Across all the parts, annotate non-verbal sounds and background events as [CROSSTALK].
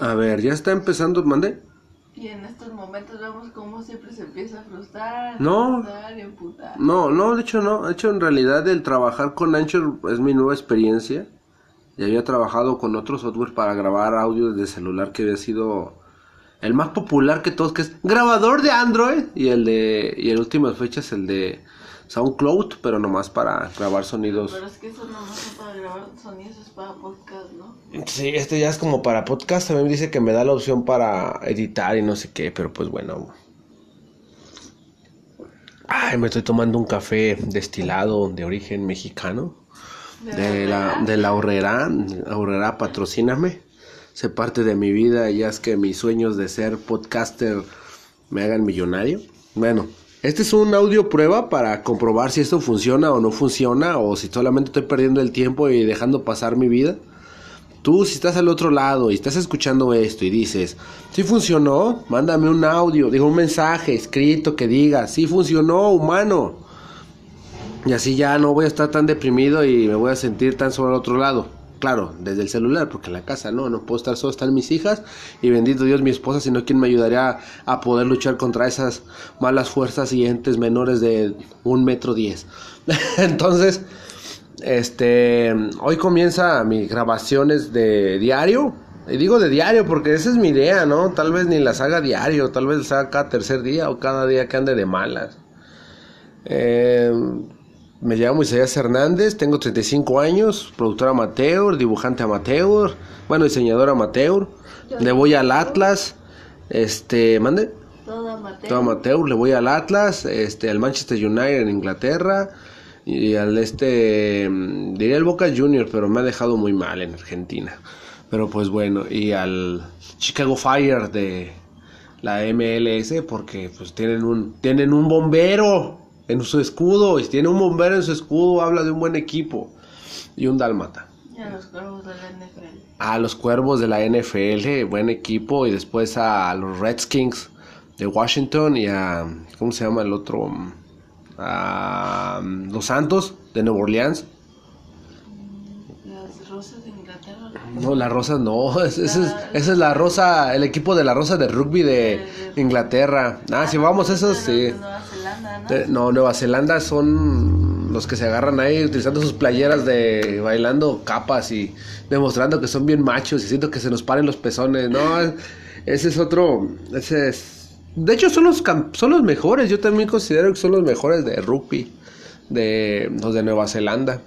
A ver, ya está empezando, mandé. y en estos momentos vemos cómo siempre se empieza a frustrar, No. a y. No, no, de hecho no. De hecho, en realidad el trabajar con Anchor es mi nueva experiencia. Ya había trabajado con otro software para grabar audio desde celular que había sido el más popular que todos, que es grabador de Android. Y el de, y en últimas fechas el de SoundCloud, pero nomás para grabar sonidos. Pero es que eso no es para grabar sonidos, es para podcast, ¿no? Sí, este ya es como para podcast. También dice que me da la opción para editar y no sé qué, pero pues bueno. Ay, me estoy tomando un café destilado de origen mexicano. De la, de la horrera. Horrera, patrocíname. Se parte de mi vida, ya es que mis sueños de ser podcaster me hagan millonario. Bueno, este es un audio prueba para comprobar si esto funciona o no funciona, o si solamente estoy perdiendo el tiempo y dejando pasar mi vida. Tú, si estás al otro lado y estás escuchando esto y dices, si funcionó, mándame un audio, digo un mensaje escrito que diga, si funcionó, humano. Y así ya no voy a estar tan deprimido y me voy a sentir tan solo al otro lado. Claro, desde el celular, porque en la casa no, no puedo estar solo, están mis hijas y bendito Dios mi esposa, sino quien me ayudaría a poder luchar contra esas malas fuerzas y entes menores de un metro diez. [LAUGHS] Entonces, este, hoy comienza mis grabaciones de diario. Y digo de diario porque esa es mi idea, ¿no? Tal vez ni las haga diario, tal vez las haga cada tercer día o cada día que ande de malas. Eh, me llamo Isaías Hernández, tengo 35 años, productor amateur, dibujante amateur, bueno, diseñador amateur. Le voy al Atlas, este, mande. Todo amateur. Todo amateur, le voy al Atlas, este, al Manchester United en Inglaterra y al este, mm, diría el Boca Juniors, pero me ha dejado muy mal en Argentina. Pero pues bueno, y al Chicago Fire de la MLS porque pues tienen un tienen un bombero en su escudo y si tiene un bombero en su escudo habla de un buen equipo y un dálmata. Y a los cuervos de la NFL. A los Cuervos de la NFL, buen equipo y después a los Redskins de Washington y a ¿cómo se llama el otro? A los Santos de Nueva Orleans. Las rosas de Inglaterra. No, [LAUGHS] la rosa no, es- esa es, esa es la rosa, el equipo de la rosa de rugby de Inglaterra. Ah, si vamos a esos, De sí. ¿No? Nueva Zelanda son los que se agarran ahí utilizando sus playeras de bailando capas y demostrando que son bien machos y siento que se nos paren los pezones. No, es- ese es otro, ese es... De hecho son los, son los mejores, yo también considero que son los mejores de rugby, de los de Nueva Zelanda.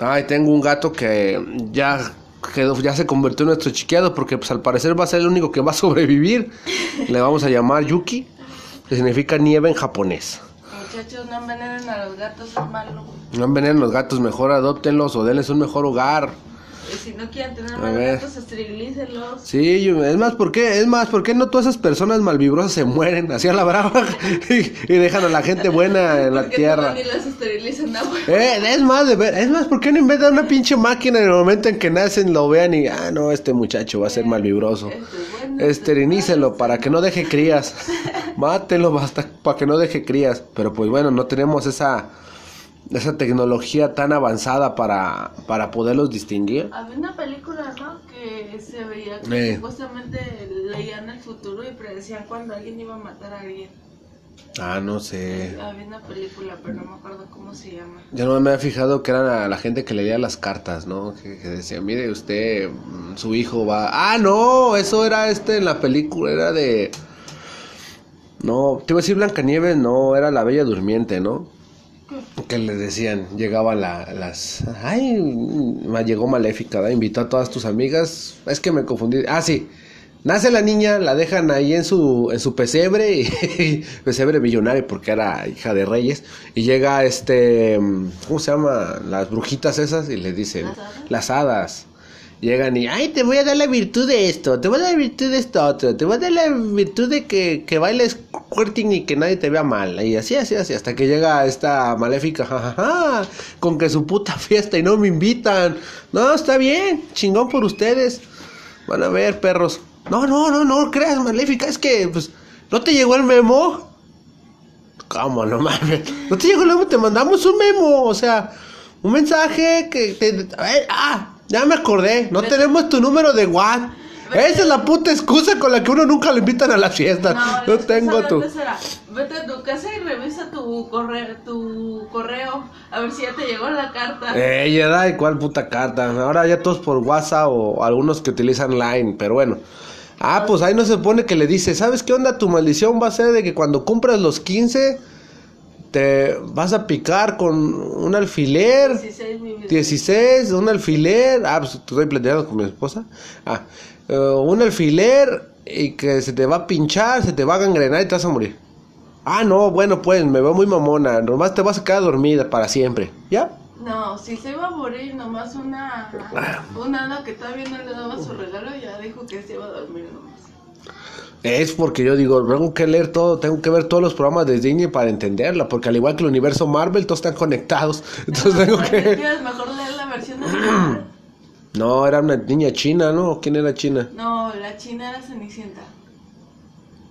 Ay, tengo un gato que ya quedó, ya se convirtió en nuestro chiqueado porque pues al parecer va a ser el único que va a sobrevivir. Le vamos a llamar Yuki, que significa nieve en japonés. Muchachos, no envenenen a los gatos, es malo. No envenenen los gatos, mejor adóptenlos o denles un mejor hogar. Si no quieren tener más gatos, esterilícenlos. Sí, yo- es más, ¿por qué? Es más, ¿por qué no todas esas personas malvibrosas se mueren así a la brava [LAUGHS] y, y dejan a la gente buena en la tierra? no, ni las esterilizan. Eh, es más, de ver, es más, ¿por qué no inventan una pinche máquina en el momento en que nacen, lo vean y, ah, no, este muchacho va a ser malvibroso? Este bueno, este Esterinícelo para que no deje crías. [LAUGHS] Mátelo basta para que no deje crías. Pero pues bueno, no tenemos esa esa tecnología tan avanzada para, para poderlos distinguir. Había una película, ¿no? Que se veía que Eh. supuestamente leían el futuro y predecían cuando alguien iba a matar a alguien. Ah, no sé. Había una película, pero no me acuerdo cómo se llama. Yo no me había fijado que era la, la gente que leía las cartas, ¿no? Que, que decía, mire usted, mm, su hijo va... Ah, no, eso era este en la película, era de... No, te iba a decir Blancanieves, no, era la Bella Durmiente, ¿no? Que le decían, llegaba la, las... Ay, me llegó Maléfica, ¿verdad? Invitó a todas tus amigas. Es que me confundí. Ah, sí. Nace la niña, la dejan ahí en su, en su pesebre, [LAUGHS] y, pesebre millonario porque era hija de reyes, y llega este, ¿cómo se llama? Las brujitas esas, y le dicen, ¿Las hadas? las hadas. Llegan y, ay, te voy a dar la virtud de esto, te voy a dar la virtud de esto otro, te voy a dar la virtud de que, que bailes quirting y que nadie te vea mal. Y así, así, así, hasta que llega esta maléfica, jajaja, con que su puta [LAUGHS] fiesta y no me invitan. No, está bien, chingón por ustedes. Van a ver, perros. No, no, no, no creas, maléfica, es que, pues, ¿no te llegó el memo? ¿Cómo? No mames. No te llegó el memo, te mandamos un memo, o sea, un mensaje que te... a ver, ah, Ya me acordé, no tenemos tu número de WhatsApp. Esa es la puta excusa con la que uno nunca lo invitan a la fiesta. No, tengo tu. Vete a tu casa y revisa tu correo, tu correo, a ver si ya te llegó la carta. Eh, ya da, ¿cuál puta carta? Ahora ya todos por WhatsApp o algunos que utilizan Line, pero bueno. Ah, pues ahí no se pone que le dice, ¿sabes qué onda? Tu maldición va a ser de que cuando compras los 15 te vas a picar con un alfiler. 16, 16 un alfiler. Ah, pues estoy platicando con mi esposa. Ah, eh, un alfiler y que se te va a pinchar, se te va a gangrenar y te vas a morir. Ah, no, bueno, pues me veo muy mamona. Nomás te vas a quedar dormida para siempre. ¿Ya? No, si se iba a morir, nomás una. Ah. Una que todavía no le daba su regalo, ya dijo que se iba a dormir nomás. Es porque yo digo, tengo que leer todo, tengo que ver todos los programas de Disney para entenderla, porque al igual que el universo Marvel, todos están conectados. [LAUGHS] Entonces tengo que. [LAUGHS] mejor leer la versión de [CLEARS THROAT] No, era una niña china, ¿no? ¿Quién era china? No, la china era Cenicienta.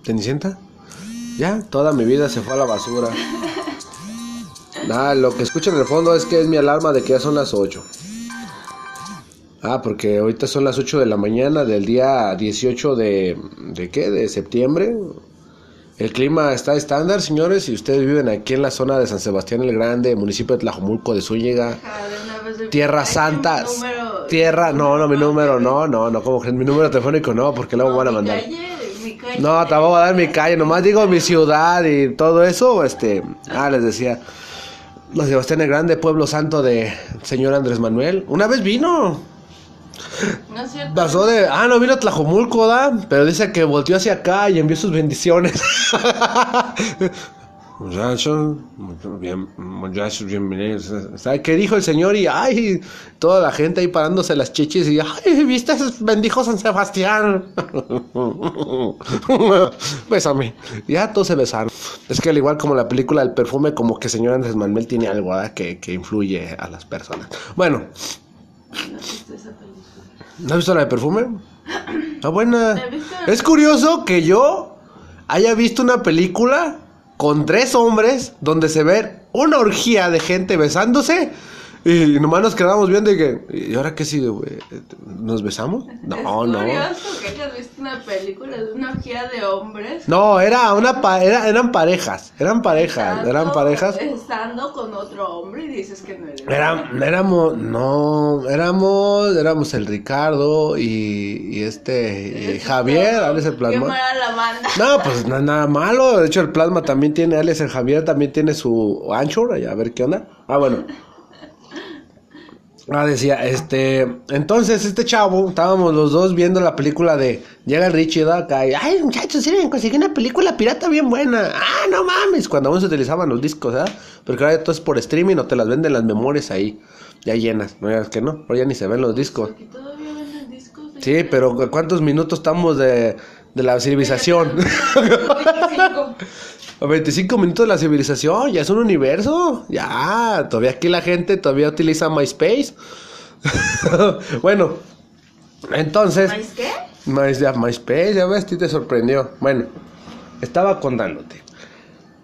¿Cenicienta? Ya, toda mi vida se fue a la basura. [LAUGHS] Nada, lo que escucho en el fondo es que es mi alarma de que ya son las 8. Ah, porque ahorita son las 8 de la mañana del día 18 de... ¿De qué? De septiembre. El clima está estándar, señores, si ustedes viven aquí en la zona de San Sebastián el Grande, municipio de Tlajomulco de Zúñiga, Tierra Santa, Tierra, no, no, mi número, no, no, no, como que mi número telefónico no, porque luego me van a mandar. No, te voy a dar mi calle, nomás digo mi ciudad y todo eso, este, ah, les decía, San Sebastián el Grande, pueblo santo de señor Andrés Manuel, una vez vino, no es cierto. Pasó de. Ah, no vino a Tlajomulco, ¿da? Pero dice que volteó hacia acá y envió sus bendiciones. [LAUGHS] Muchachos, bien, muchachos, bienvenidos. ¿Sabe qué dijo el señor? Y ay, toda la gente ahí parándose las chichis y ay, ¿viste? Bendijo San Sebastián. [LAUGHS] Bésame. Ya todos se besaron. Es que al igual como la película del perfume, como que señor Andrés Manuel tiene algo que, que influye a las personas. Bueno. ¿No has visto la de perfume? [CLEARS THROAT] Está buena. Es curioso que yo haya visto una película con tres hombres donde se ve una orgía de gente besándose y nomás nos quedamos viendo y que, ¿y ahora qué sigue, güey? ¿Nos besamos? No, es no. curioso que hayas visto una película de una orgía de hombres. No, era una era, eran parejas, eran parejas, eran parejas. Estando con otro hombre y dices que no eres. Era, éramos, no, éramos, éramos el Ricardo y, y este, y Javier, Alex el plasma. Qué la manda. No, pues no, nada malo. De hecho, el plasma también tiene, Alex el Javier también tiene su Anchor, a ver qué onda. Ah, bueno. Ah, decía, este, entonces este chavo, estábamos los dos viendo la película de, llega Richie da acá y, ay muchachos, sí, conseguí una película pirata bien buena, ah, no mames, cuando aún se utilizaban los discos, ¿verdad? Porque ahora todo es por streaming o te las venden las memorias ahí, ya llenas, no es que no, ahora ya ni se ven los discos. todavía venden discos. Sí, pero ¿cuántos minutos estamos de, de la civilización? [LAUGHS] 25 minutos de la civilización, ya es un universo. Ya, todavía aquí la gente todavía utiliza MySpace. [LAUGHS] bueno, entonces. ¿MySpace? MySpace, ya ves, te sorprendió. Bueno, estaba contándote.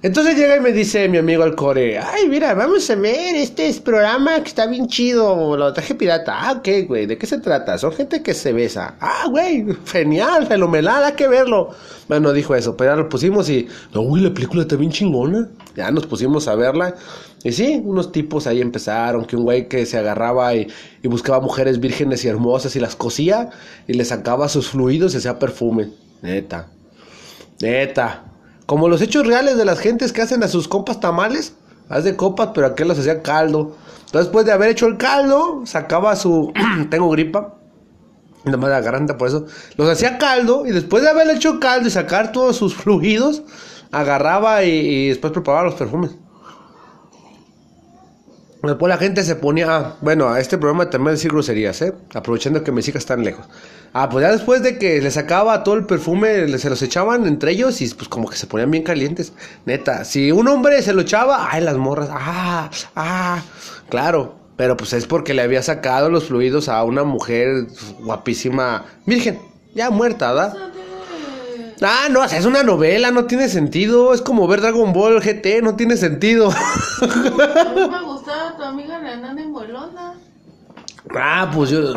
Entonces llega y me dice mi amigo Alcore, ay, mira, vamos a ver este programa que está bien chido, lo traje pirata. Ah, ok, güey, ¿de qué se trata? Son gente que se besa. Ah, güey, genial, fenomenal, hay que verlo. Bueno, dijo eso, pero ya lo pusimos y, no, güey, la película está bien chingona. Ya nos pusimos a verla. Y sí, unos tipos ahí empezaron, que un güey que se agarraba y, y buscaba mujeres vírgenes y hermosas y las cosía y le sacaba sus fluidos y hacía perfume. Neta. Neta. Como los hechos reales de las gentes que hacen a sus compas tamales. Haz de copas, pero aquel los hacía caldo. Entonces, después de haber hecho el caldo, sacaba su. [CLEARS THROAT] Tengo gripa. Nada más la garganta, por eso. Los hacía caldo. Y después de haber hecho caldo y sacar todos sus fluidos, agarraba y, después preparaba los perfumes. Después la gente se ponía, bueno, a este programa también decir groserías, ¿eh? Aprovechando que mis hijas están lejos. Ah, pues ya después de que les sacaba todo el perfume, se los echaban entre ellos y pues como que se ponían bien calientes. Neta, si un hombre se lo echaba, ay, las morras, ah, ah, claro. Pero pues es porque le había sacado los fluidos a una mujer guapísima, virgen, ya muerta, ¿verdad? Ah, no, es una novela, no tiene sentido. Es como ver Dragon Ball GT, no tiene sentido. A mí [LAUGHS] me gustaba tu amiga la enana. Ah, pues yo.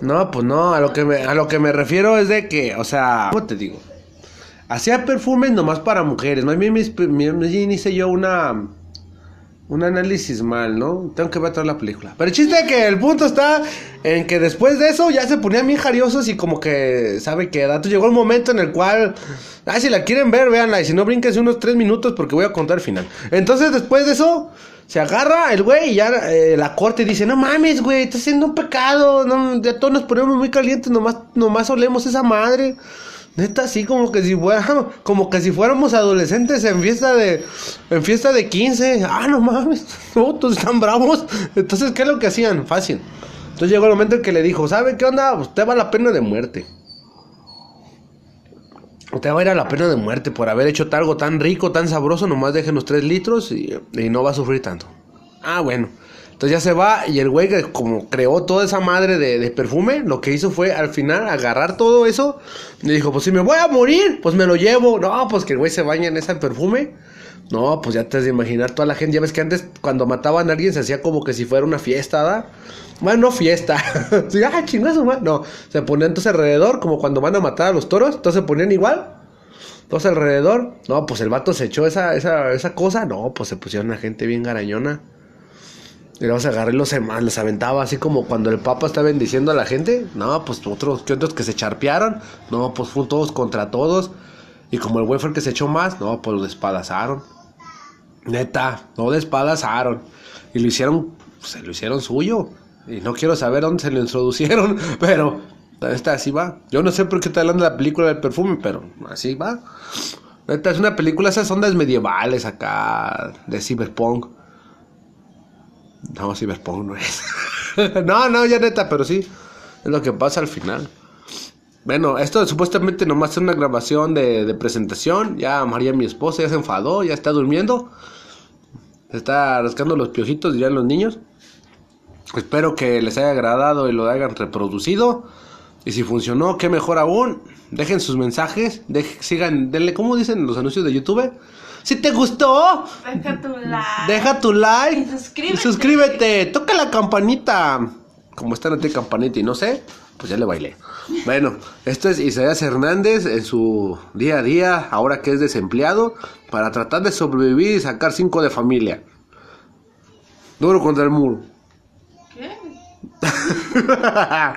No, pues no, a lo que me, a lo que me refiero es de que, o sea, ¿cómo te digo? Hacía perfumes nomás para mujeres. Más bien me hice yo una un análisis mal, ¿no? Tengo que ver toda la película. Pero el chiste es que el punto está en que después de eso ya se ponían bien jariosos y como que sabe que dato llegó el momento en el cual, ah, si la quieren ver, véanla y si no brinquense unos tres minutos porque voy a contar el final. Entonces después de eso se agarra el güey y ya eh, la corte dice, no mames, güey, estás haciendo un pecado, no, ya todos nos ponemos muy calientes, nomás, nomás olemos esa madre. Neta, así como que si fuéramos, [LAUGHS] como que si fuéramos adolescentes en fiesta de, en fiesta de 15. Ah, no mames, [LAUGHS] todos están bravos. Entonces, ¿qué es lo que hacían? Fácil. Entonces llegó el momento en que le dijo, ¿sabe qué onda? Usted va a la pena de muerte. Usted va a ir a la pena de muerte por haber hecho algo tan rico, tan sabroso, nomás déjenos tres litros y, y no va a sufrir tanto. Ah, bueno. Entonces ya se va y el güey que como creó toda esa madre de, perfume, lo que hizo fue al final agarrar todo eso y dijo, pues si me voy a morir, pues me lo llevo. No, pues que el güey se baña en ese perfume. No, pues ya te has de imaginar toda la gente. Ya ves que antes cuando mataban a alguien se hacía como que si fuera una fiesta, ¿da? Bueno, no fiesta. [LAUGHS] sí, ah, chingazo, No, se ponían entonces alrededor, como cuando van a matar a los toros, entonces se ponían igual. Entonces alrededor, no, pues el vato se echó esa, esa, esa cosa. No, pues se pusieron a gente bien garañona. Y luego se agarré y los, los aventaba así como cuando el Papa está bendiciendo a la gente. No, pues otros, que otros que se charpearon. No, pues fueron todos contra todos. Y como el güey fue el que se echó más, no, pues lo despadazaron. Neta, no despadazaron. Y lo hicieron, se lo hicieron suyo. Y no quiero saber dónde se lo introducieron, [LAUGHS] pero esta así va. Yo no sé por qué está hablando de la película del perfume, pero así va. Neta, es una película, esas ondas medievales acá, de cyberpunk. No, Cyberpunk no es. [LAUGHS] no, no, ya neta, pero sí. Es lo que pasa al final. Bueno, esto supuestamente nomás es una grabación de, presentación. Ya María, mi esposa, ya se enfadó, ya está durmiendo. Se está rascando los piojitos, dirían los niños. Espero que les haya agradado y lo hayan reproducido. Y si funcionó, qué mejor aún. Dejen sus mensajes. sigan, denle, ¿cómo dicen los anuncios de YouTube? Si te gustó, deja tu like. Deja tu like. Y suscríbete. suscríbete. Toca la campanita. Como está no tiene campanita y no sé, pues ya le bailé. Bueno, esto es Isaías Hernández en su día a día, ahora que es desempleado, para tratar de sobrevivir y sacar cinco de familia. Duro contra el muro. ¿Qué? [LAUGHS]